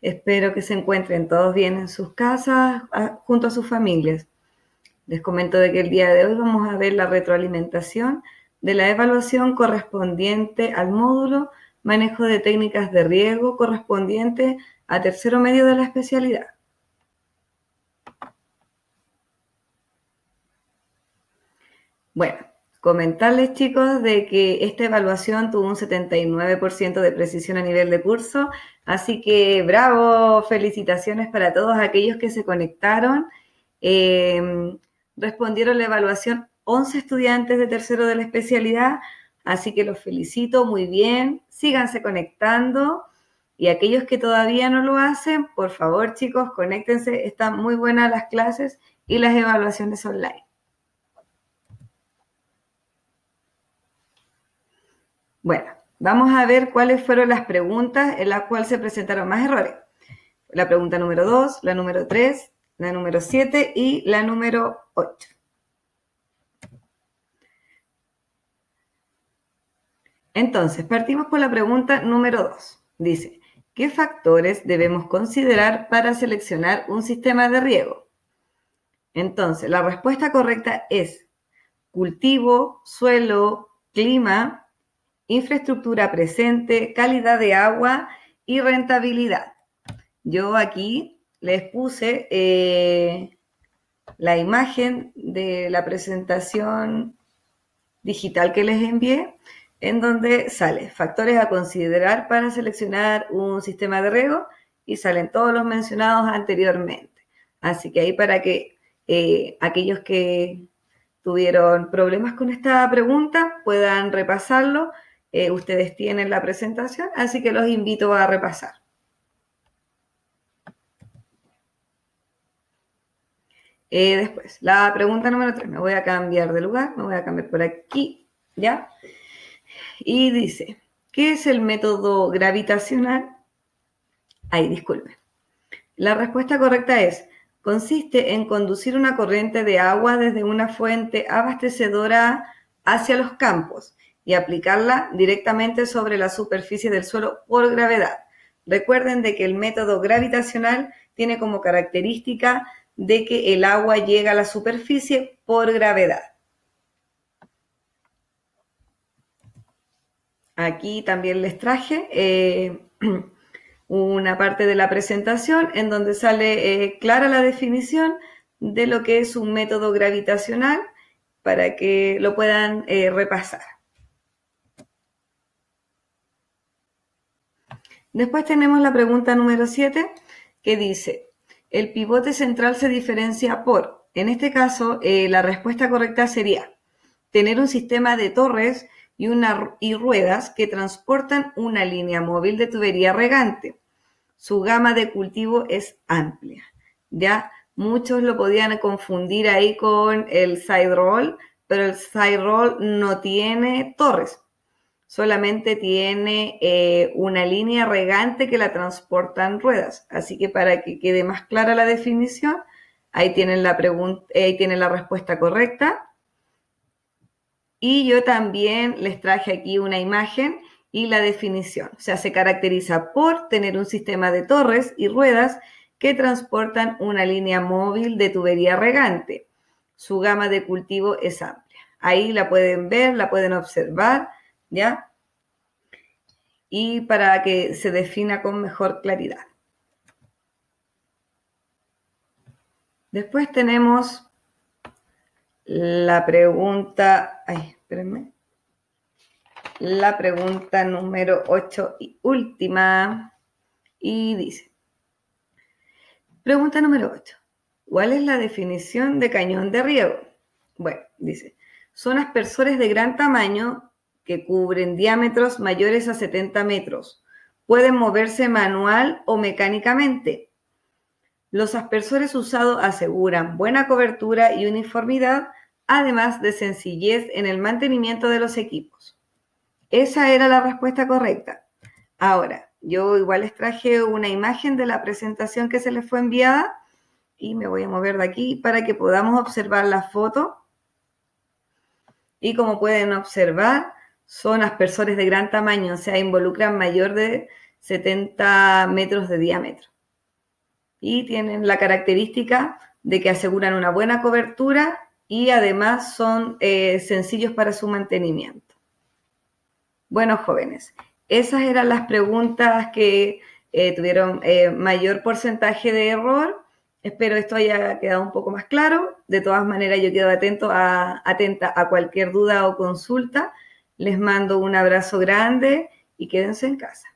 Espero que se encuentren todos bien en sus casas, junto a sus familias. Les comento de que el día de hoy vamos a ver la retroalimentación de la evaluación correspondiente al módulo manejo de técnicas de riego correspondiente a tercero medio de la especialidad. Bueno, comentarles chicos de que esta evaluación tuvo un 79% de precisión a nivel de curso, así que bravo, felicitaciones para todos aquellos que se conectaron. Em, respondieron la evaluación 11 estudiantes de tercero de la especialidad, así que los felicito muy bien, síganse conectando. Y aquellos que todavía no lo hacen, por favor chicos, conéctense, están muy buenas las clases y las evaluaciones online. Bueno, vamos a ver cuáles fueron las preguntas en las cuales se presentaron más errores. La pregunta número 2, la número 3, la número 7 y la número 8. Entonces, partimos por la pregunta número 2. Dice, ¿qué factores debemos considerar para seleccionar un sistema de riego? Entonces, la respuesta correcta es cultivo, suelo, clima, infraestructura presente, calidad de agua y rentabilidad. Yo aquí les puse eh, la imagen de la presentación digital que les envié, en donde sale factores a considerar para seleccionar un sistema de riego y salen todos los mencionados anteriormente. Así que ahí para que eh, aquellos que tuvieron problemas con esta pregunta puedan repasarlo eh, ustedes tienen la presentación, así que los invito a repasar. Eh, después, la pregunta número 3, me voy a cambiar de lugar, me voy a cambiar por aquí, ¿ya? Y dice, ¿qué es el método gravitacional? Ay, disculpe. La respuesta correcta es, consiste en conducir una corriente de agua desde una fuente abastecedora hacia los campos y aplicarla directamente sobre la superficie del suelo por gravedad. Recuerden de que el método gravitacional tiene como característica de que el agua llega a la superficie por gravedad. Aquí también les traje eh, una parte de la presentación en donde sale eh, clara la definición de lo que es un método gravitacional para que lo puedan eh, repasar. Después tenemos la pregunta número 7 que dice, el pivote central se diferencia por, en este caso, eh, la respuesta correcta sería tener un sistema de torres y, ruedas que transportan una línea móvil de tubería regante. Su gama de cultivo es amplia. Ya muchos lo podían confundir ahí con el side roll, pero el side roll no tiene torres solamente tiene eh, una línea regante que la transporta en ruedas. Así que para que quede más clara la definición, ahí tienen la, ahí tienen la respuesta correcta. Y yo también les traje aquí una imagen y la definición. O sea, se caracteriza por tener un sistema de torres y ruedas que transportan una línea móvil de tubería regante. Su gama de cultivo es amplia. Ahí la pueden ver, la pueden observar ¿ya? Y para que se defina con mejor claridad. Después tenemos la pregunta, ay, espérenme, la pregunta número 8 y última. Y dice, pregunta número 8. ¿Cuál es la definición de cañón de riego? Bueno, dice, son aspersores de gran tamaño que cubren diámetros mayores a 70 metros. Pueden moverse manual o mecánicamente. Los aspersores usados aseguran buena cobertura y uniformidad, además de sencillez en el mantenimiento de los equipos. Esa era la respuesta correcta. Ahora, yo igual les traje una imagen de la presentación que se les fue enviada y me voy a mover de aquí para que podamos observar la foto. Y como pueden observar, son aspersores de gran tamaño, o sea, involucran mayor de 70 metros de diámetro. Y tienen la característica de que aseguran una buena cobertura y además son eh, sencillos para su mantenimiento. Bueno, jóvenes, esas eran las preguntas que eh, tuvieron eh, mayor porcentaje de error. Espero esto haya quedado un poco más claro. De todas maneras, yo quedo atento a, atenta a cualquier duda o consulta. Les mando un abrazo grande y quédense en casa.